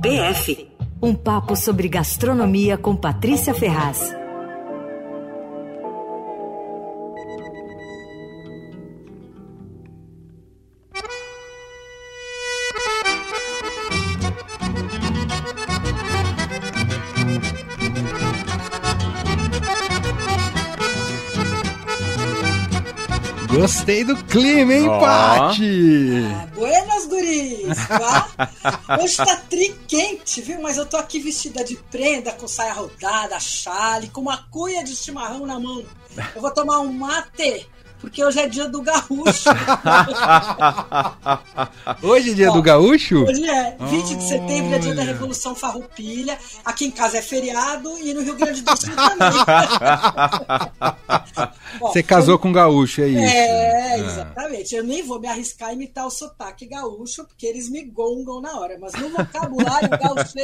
PF um papo sobre gastronomia com Patrícia Ferraz. Gostei do clima, hein, oh. Pati? Ah, guris! Hoje tá tri quente, viu? Mas eu tô aqui vestida de prenda, com saia rodada, chale, com uma cuia de chimarrão na mão. Eu vou tomar um mate porque hoje é dia do gaúcho. hoje é dia do gaúcho? Hoje é. 20 de setembro é dia da Revolução Farroupilha. Aqui em casa é feriado e no Rio Grande do Sul também. Você casou com gaúcho, é isso? É, exatamente. Eu nem vou me arriscar a imitar o sotaque gaúcho, porque eles me gongam na hora. Mas no vocabulário gaúcho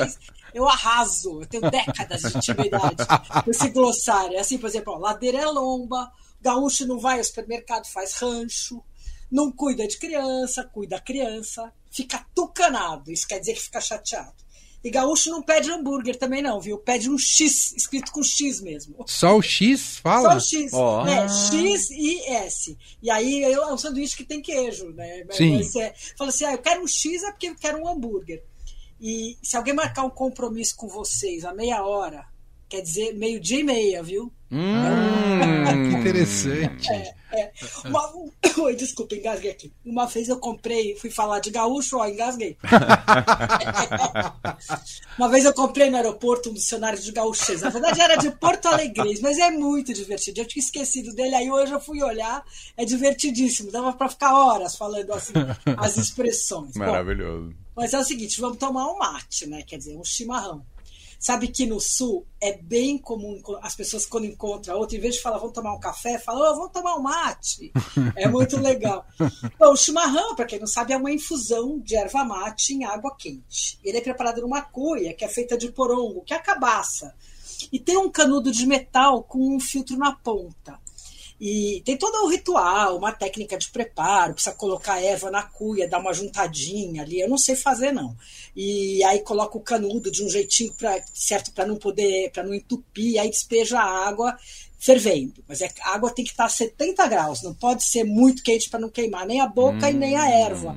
eu arraso. Eu tenho décadas de intimidade com esse glossário. É assim, por exemplo, ó, ladeira é lomba, Gaúcho não vai ao supermercado, faz rancho, não cuida de criança, cuida da criança, fica tucanado, isso quer dizer que fica chateado. E gaúcho não pede hambúrguer também não, viu? Pede um X, escrito com X mesmo. Só o X? Fala? Só o X, oh. né? X e S. E aí é um sanduíche que tem queijo, né? Sim. Você fala assim, ah, eu quero um X é porque eu quero um hambúrguer. E se alguém marcar um compromisso com vocês a meia hora, quer dizer meio dia e meia, viu? Hum, que interessante. É, é. Uma, oi, desculpa, engasguei aqui. Uma vez eu comprei, fui falar de gaúcho, ó, engasguei. Uma vez eu comprei no aeroporto um dicionário de gaúchês. Na verdade era de Porto Alegre, mas é muito divertido. Eu tinha esquecido dele, aí hoje eu fui olhar, é divertidíssimo. Dava para ficar horas falando assim as expressões. Maravilhoso. Bom, mas é o seguinte, vamos tomar um mate, né? Quer dizer, um chimarrão. Sabe que no sul é bem comum as pessoas quando encontram outra, em vez de falar vamos tomar um café, falam oh, vamos tomar um mate. É muito legal. Bom, o chimarrão, para quem não sabe, é uma infusão de erva mate em água quente. Ele é preparado numa cuia que é feita de porongo, que é a cabaça. E tem um canudo de metal com um filtro na ponta. E tem todo um ritual, uma técnica de preparo, precisa colocar a erva na cuia, dar uma juntadinha ali, eu não sei fazer não. E aí coloca o canudo de um jeitinho pra, certo para não poder, para não entupir, aí despeja a água fervendo. Mas é, a água tem que estar a 70 graus, não pode ser muito quente para não queimar nem a boca hum. e nem a erva.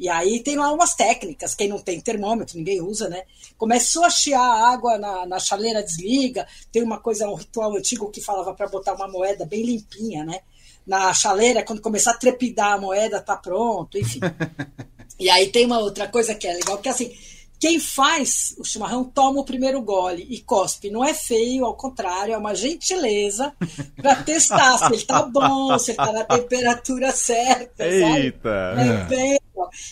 E aí tem lá umas técnicas, quem não tem termômetro, ninguém usa, né? Começou a chiar a água na, na chaleira, desliga. Tem uma coisa, um ritual antigo que falava para botar uma moeda bem limpinha, né? Na chaleira, quando começar a trepidar a moeda, tá pronto, enfim. e aí tem uma outra coisa que é legal, que é assim, quem faz o chimarrão toma o primeiro gole e cospe. Não é feio, ao contrário, é uma gentileza para testar se ele está bom, se ele está na temperatura certa. Eita! É bem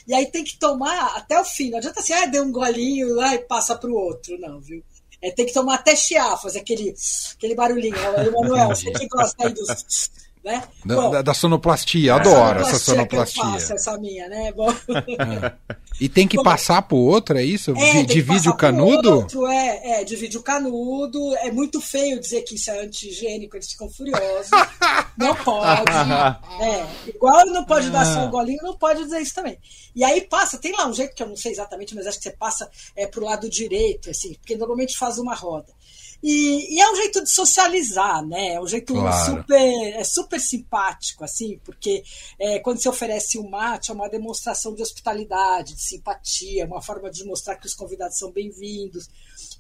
E aí tem que tomar até o fim. Não adianta assim, ah, deu um golinho lá e passa para o outro, não, viu? É, tem que tomar até chiar, fazer aquele, aquele barulhinho. Emanuel, você que gosta aí dos né? Da, Bom, da, da sonoplastia, adoro essa sonoplastia. Que eu faço, essa minha, né? Bom. É. E tem que Bom, passar pro outro, é isso? É, divide o canudo? Outro, é, é, divide o canudo. É muito feio dizer que isso é anti-higiênico, eles ficam furiosos. não pode. é, igual não pode dar só um golinho, não pode dizer isso também. E aí passa, tem lá um jeito que eu não sei exatamente, mas acho que você passa é, pro lado direito, assim, porque normalmente faz uma roda. E, e, é um jeito de socializar, né? É um jeito claro. super, é super simpático, assim, porque é, quando se oferece um mate, é uma demonstração de hospitalidade, de simpatia, uma forma de mostrar que os convidados são bem-vindos.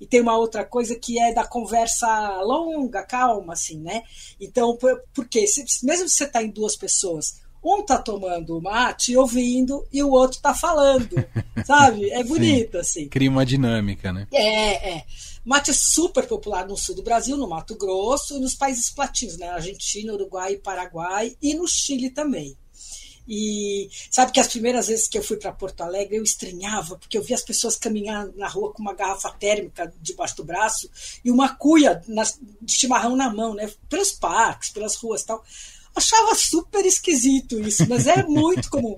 E tem uma outra coisa que é da conversa longa, calma, assim, né? Então, por, porque se, mesmo se você está em duas pessoas, um tá tomando mate ouvindo e o outro tá falando, sabe? É bonito, Sim. assim. Cria uma dinâmica, né? É, é. Mate é super popular no sul do Brasil, no Mato Grosso e nos países platinos, né? Argentina, Uruguai, Paraguai e no Chile também. E sabe que as primeiras vezes que eu fui para Porto Alegre eu estranhava, porque eu via as pessoas caminhando na rua com uma garrafa térmica debaixo do braço e uma cuia na, de chimarrão na mão, né? Pelos parques, pelas ruas tal. Achava super esquisito isso, mas é muito comum.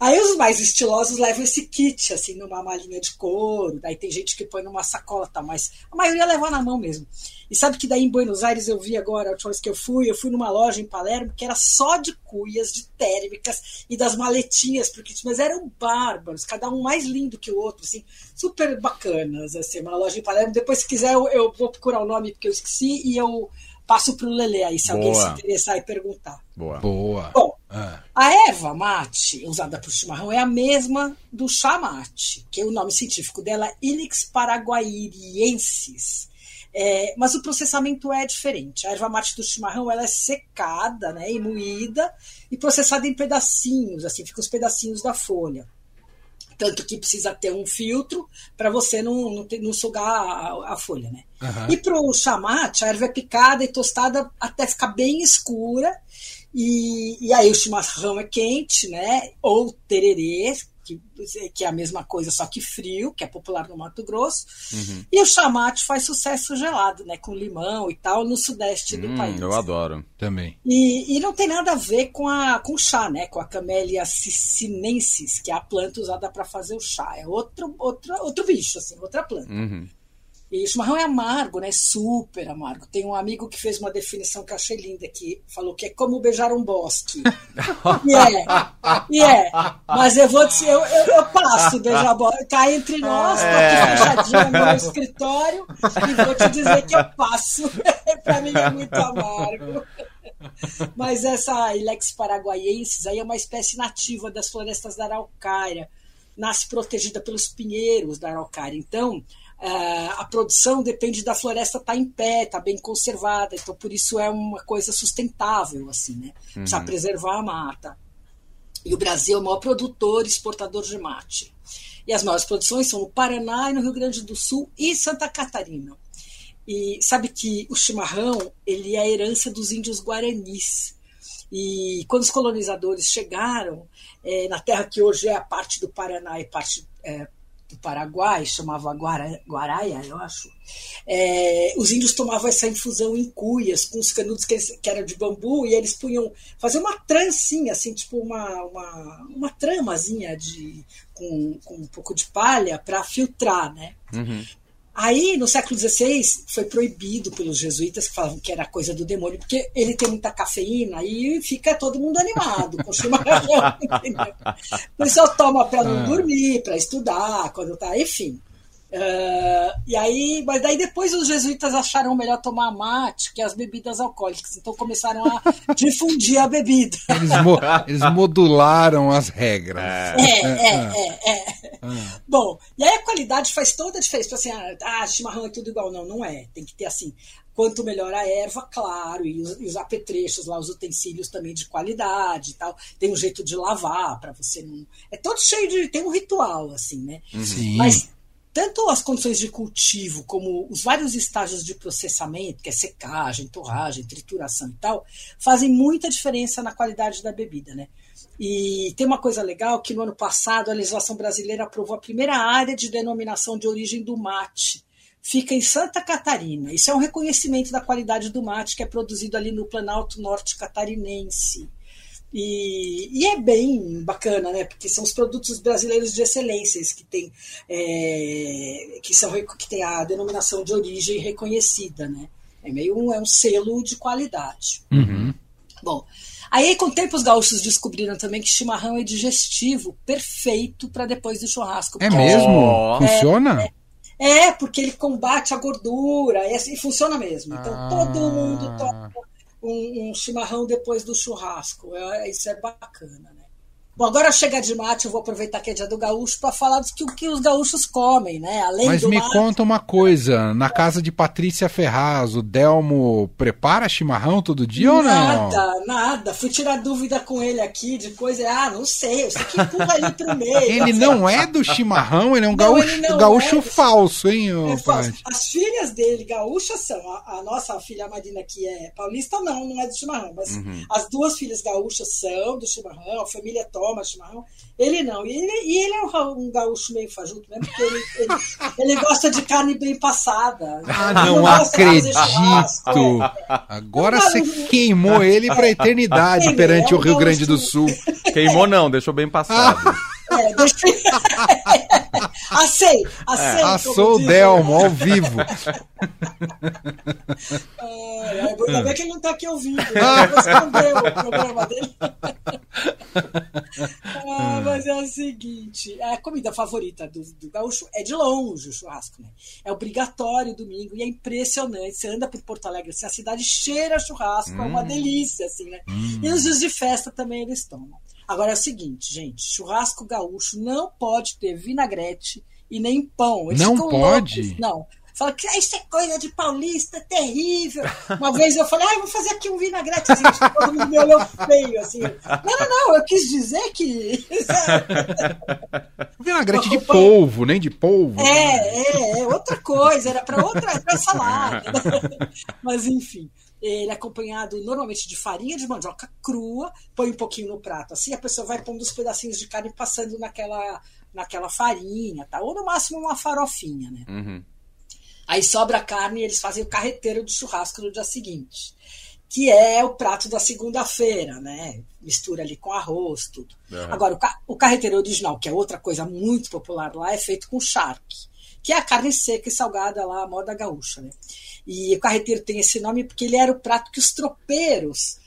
Aí os mais estilosos levam esse kit, assim, numa malinha de couro. Daí tem gente que põe numa sacola, tá? Mas a maioria leva na mão mesmo. E sabe que daí em Buenos Aires eu vi agora, a última vez que eu fui, eu fui numa loja em Palermo que era só de cuias, de térmicas e das maletinhas porque mas eram bárbaros, cada um mais lindo que o outro, assim, super bacanas, assim, uma loja em Palermo. Depois, se quiser, eu, eu vou procurar o nome porque eu esqueci e eu passo para o Lele aí, se Boa. alguém se interessar e perguntar. Boa. Boa. Bom, ah. a erva mate usada para o chimarrão é a mesma do chá mate, que é o nome científico dela é Ilix paraguairiensis. É, mas o processamento é diferente. A erva mate do chimarrão ela é secada né, e moída e processada em pedacinhos, assim, ficam os pedacinhos da folha. Tanto que precisa ter um filtro para você não, não, ter, não sugar a, a, folha, né? Uhum. E para o chamate, a erva é picada e tostada até ficar bem escura. E, e aí o chimarrão é quente, né? Ou tererê, que, que é a mesma coisa, só que frio, que é popular no Mato Grosso. Uhum. E o chamate faz sucesso gelado, né? Com limão e tal, no sudeste hum, do país. Eu adoro. Também. E, e não tem nada a ver com, a, com chá, né? Com a Camellia cicinensis, que é a planta usada para fazer o chá. É outro, outro, outro bicho, assim, outra planta. Uhum. E chimarrão é amargo, né? Super amargo. Tem um amigo que fez uma definição que eu achei linda que falou que é como beijar um bosque. e é, e é. Mas eu vou dizer, eu, eu, eu passo beijar bosque. Tá entre nós, tô aqui é. fechadinha no meu escritório e vou te dizer que eu passo. para mim é muito amargo. Mas essa Ilex paraguaiensis aí é uma espécie nativa das florestas da Araucária. Nasce protegida pelos pinheiros da Araucária. Então, é, a produção depende da floresta estar tá em pé, estar tá bem conservada, então por isso é uma coisa sustentável, assim, né? Precisa uhum. preservar a mata. E o Brasil é o maior produtor e exportador de mate. E as maiores produções são no Paraná e no Rio Grande do Sul e Santa Catarina. E sabe que o chimarrão ele é a herança dos índios guaranis. E quando os colonizadores chegaram é, na terra que hoje é a parte do Paraná e parte é, do Paraguai, chamava Guara, Guaraia, eu acho, é, os índios tomavam essa infusão em cuias, com os canudos que, que eram de bambu, e eles punham, fazer uma trancinha, assim, tipo uma, uma, uma tramazinha de, com, com um pouco de palha para filtrar, né? Uhum. Aí, no século XVI, foi proibido pelos jesuítas, que falavam que era coisa do demônio, porque ele tem muita cafeína e fica todo mundo animado com chimarrão. o pessoal toma para não ah. dormir, para estudar, quando tá. Enfim. Uh, e aí, mas daí depois os jesuítas acharam melhor tomar mate que as bebidas alcoólicas, então começaram a difundir a bebida. Eles, mo eles modularam as regras. É, é, é. é, é. Ah. Bom, e aí a qualidade faz toda a diferença. Assim, ah, chimarrão é tudo igual. Não, não é. Tem que ter assim. Quanto melhor a erva, claro, e os, e os apetrechos lá, os utensílios também de qualidade e tal. Tem um jeito de lavar para você não. É todo cheio de. Tem um ritual, assim, né? Sim. Mas tanto as condições de cultivo como os vários estágios de processamento, que é secagem, torragem, trituração e tal, fazem muita diferença na qualidade da bebida, né? E tem uma coisa legal que no ano passado a legislação brasileira aprovou a primeira área de denominação de origem do mate. Fica em Santa Catarina. Isso é um reconhecimento da qualidade do mate que é produzido ali no Planalto Norte Catarinense. E, e, é bem bacana, né? Porque são os produtos brasileiros de excelência que tem, é, que são que tem a denominação de origem reconhecida, né? É meio um, é um selo de qualidade. Uhum. Bom, aí com o tempo os gaúchos descobriram também que chimarrão é digestivo, perfeito para depois do churrasco. É mesmo? É, Funciona? É, é, porque ele combate a gordura e, assim, funciona mesmo. Então ah. todo mundo toma um, um chimarrão depois do churrasco. É, isso é bacana, né? Bom, agora chega de mate, eu vou aproveitar que é dia do gaúcho para falar do que, que os gaúchos comem, né? Além Mas me mate, conta uma coisa, na casa de Patrícia Ferraz, o Delmo prepara chimarrão todo dia nada, ou não? Nada, nada. Fui tirar dúvida com ele aqui de coisa, ah, não sei, eu sei que empurra ali pro meio. Ele não é do chimarrão, ele é um não, gaúcho, gaúcho é, falso, hein, é falso. As filhas dele, gaúchas, são. A, a, nossa filha Marina, que é paulista, não, não é do chimarrão, mas uhum. as duas filhas gaúchas são do chimarrão, a família é top toma chimarrão. Ele não. E ele, e ele é um, um gaúcho meio fajuto mesmo, porque ele, ele, ele, gosta de carne bem passada. Ah, não, não acredito! É. Agora você queimou ele pra eternidade perante é o Rio Grande do Sul. Queimou não, deixou bem passado. É, deixa... Assei, assei. É, assou o Delmo ao vivo. É, ainda bem que ele não está aqui ouvindo. Né? Respondeu o programa dele. ah, mas é o seguinte: a comida favorita do, do gaúcho é de longe o churrasco, né? É obrigatório domingo e é impressionante. Você anda por Porto Alegre, assim, a cidade cheira churrasco, hum. é uma hum. delícia, assim, né? Hum. E nos dias de festa também eles tomam. Agora é o seguinte, gente: churrasco gaúcho não pode ter vinagrete e nem pão. Eles não pode? Loucos. Não. Fala que ah, isso é coisa de paulista, terrível. Uma vez eu falei, ah, vou fazer aqui um vinagrete. Assim, todo mundo me olhou feio, assim. Não, não, não, eu quis dizer que. vinagrete de polvo, nem de polvo. É, é, é outra coisa, era para outra pra salada. Mas enfim. Ele é acompanhado normalmente de farinha de mandioca crua, põe um pouquinho no prato. Assim a pessoa vai pondo os pedacinhos de carne passando naquela, naquela farinha, tá? ou no máximo uma farofinha, né? Uhum. Aí sobra a carne e eles fazem o carreteiro de churrasco no dia seguinte, que é o prato da segunda-feira, né? Mistura ali com arroz, tudo. Uhum. Agora, o, ca o carreteiro original, que é outra coisa muito popular lá, é feito com charque, que é a carne seca e salgada lá, a moda gaúcha, né? E o carreteiro tem esse nome porque ele era o prato que os tropeiros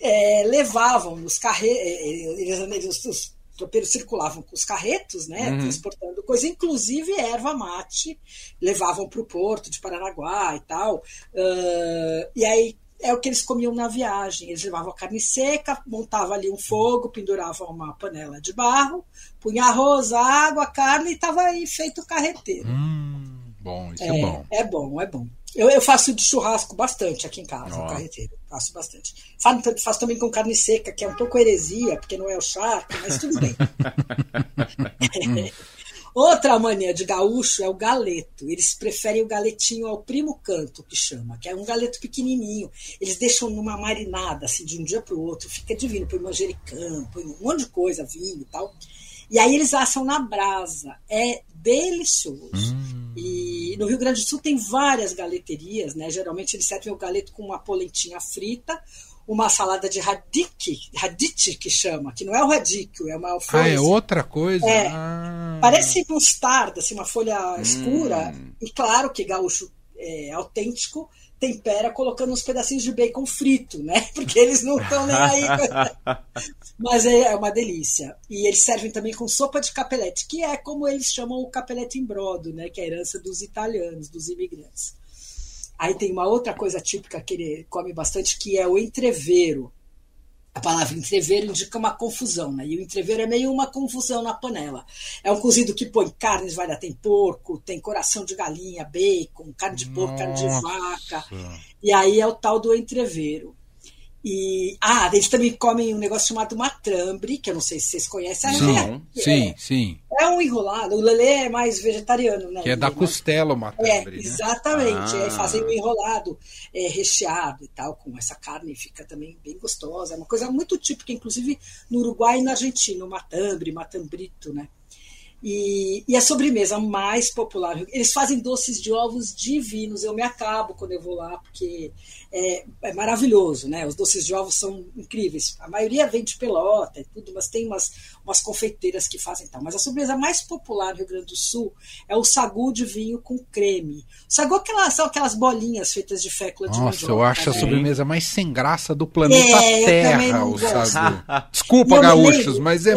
é, levavam nos carretos. É, é, os tropeiros circulavam com os carretos, né, uhum. transportando coisa, inclusive erva mate, levavam para o porto de Paranaguá e tal. Uh, e aí é o que eles comiam na viagem. Eles levavam a carne seca, montavam ali um fogo, penduravam uma panela de barro, punha arroz, água, carne e estava aí feito carreteiro. Hum, bom, isso é, é bom. É bom, é bom. Eu, eu, faço de churrasco bastante aqui em casa, oh. carreteiro. Faço bastante. Faço, faço, também com carne seca, que é um pouco heresia, porque não é o charque, mas tudo bem. Outra mania de gaúcho é o galeto. Eles preferem o galetinho ao primo canto, que chama, que é um galeto pequenininho. Eles deixam numa marinada, assim, de um dia para o outro. Fica divino. Põe manjericão, põe um monte de coisa, vinho e tal. E aí eles assam na brasa. É delicioso. Hum. E no Rio Grande do Sul tem várias galeterias, né? Geralmente eles servem o galeto com uma polentinha frita, uma salada de radique, radite que chama, que não é o radicchio, é uma alface. Ah, é outra coisa? É. Ah. Parece mostarda, assim, uma folha hum. escura. E claro que gaúcho é autêntico tempera colocando uns pedacinhos de bacon frito, né? Porque eles não estão nem aí. Mas é, é uma delícia. E eles servem também com sopa de capelete, que é como eles chamam o capelete em brodo, né? Que é a herança dos italianos, dos imigrantes. Aí tem uma outra coisa típica que ele come bastante, que é o entreveiro. A palavra entreveiro indica uma confusão, né? E o entreveiro é meio uma confusão na panela. É um cozido que põe carnes variadas, tem porco, tem coração de galinha, bacon, carne de porco, Nossa. carne de vaca. E aí é o tal do entreveiro. E, ah, eles também comem um negócio chamado matrambre, que eu não sei se vocês conhecem. Sim, é, sim, é, sim. É um enrolado. O Lelê é mais vegetariano, né? Que é da costela o matrambre. É, né? exatamente. Ah. Aí fazem um enrolado é, recheado e tal, com essa carne, fica também bem gostosa. É uma coisa muito típica, inclusive no Uruguai e na Argentina, o matambre, matambrito, né? E, e, a sobremesa mais popular, eles fazem doces de ovos divinos. Eu me acabo quando eu vou lá, porque é, é, maravilhoso, né? Os doces de ovos são incríveis. A maioria vem de pelota e tudo, mas tem umas, umas confeiteiras que fazem tal. Mas a sobremesa mais popular no Rio Grande do Sul é o sagu de vinho com creme. O sagu é aquelas, são aquelas bolinhas feitas de fécula de Nossa, eu acho né? a sobremesa mais sem graça do planeta é, Terra, o sagu. Desculpa, gaúchos, lembro, mas é, é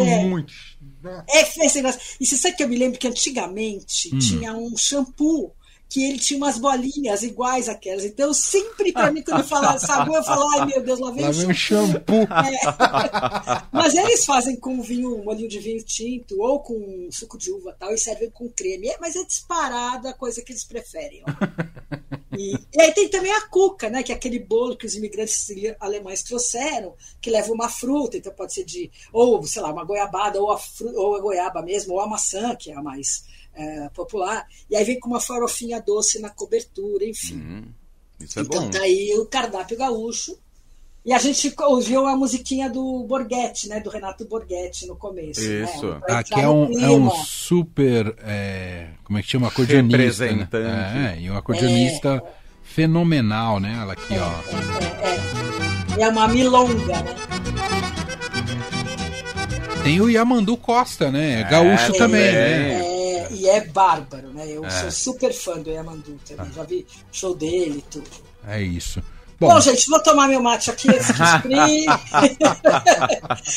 é, fez E você sabe que eu me lembro que antigamente hum. tinha um shampoo que ele tinha umas bolinhas iguais àquelas. Então, sempre para mim, quando eu falava sabor, eu falava, ai meu Deus, lá vem lá shampoo. shampoo. É. Mas eles fazem com vinho, um molinho de vinho tinto ou com suco de uva tal, e servem com creme. É, mas é disparada a coisa que eles preferem. E, e, aí tem também a cuca, né? Que é aquele bolo que os imigrantes alemães trouxeram, que leva uma fruta, então pode ser de, ou, sei lá, uma goiabada, ou a, ou a goiaba mesmo, ou a maçã, que é a mais é, popular, e aí vem com uma farofinha doce na cobertura, enfim. Hum, isso é então bom. tá aí o cardápio gaúcho, E a gente ouviu a musiquinha do Borghetti, né? Do Renato Borghetti no começo. Isso. Né? Ah, que é um, é um super. É, como é que chama? Acordeonista. Representante. Né? É, e um acordeonista é. fenomenal, né? Ela aqui, é, ó. É, é, é. uma milonga, né? Tem o Yamandu Costa, né? Gaúcho também, né? É, e é bárbaro, né? Eu sou super fã do Yamandu também. Já vi show dele e tudo. É isso. Bom, Bom, gente, vou tomar meu mate aqui exprimir.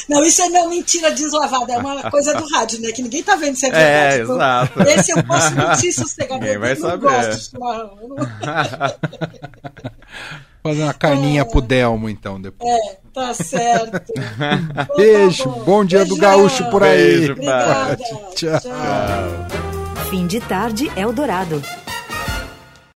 não, isso é não, mentira deslavada, é uma coisa do rádio, né? Que ninguém tá vendo se é verdade. É, exato. Esse eu posso mentir sossegadamente. Ninguém vai eu não saber. gosto não... Fazer uma carninha é... pro Delmo, então, depois. É, tá certo. Beijo, bom, bom dia Beijão. do gaúcho por aí. Beijo, Obrigada. Tchau. Tchau. Fim de tarde Eldorado.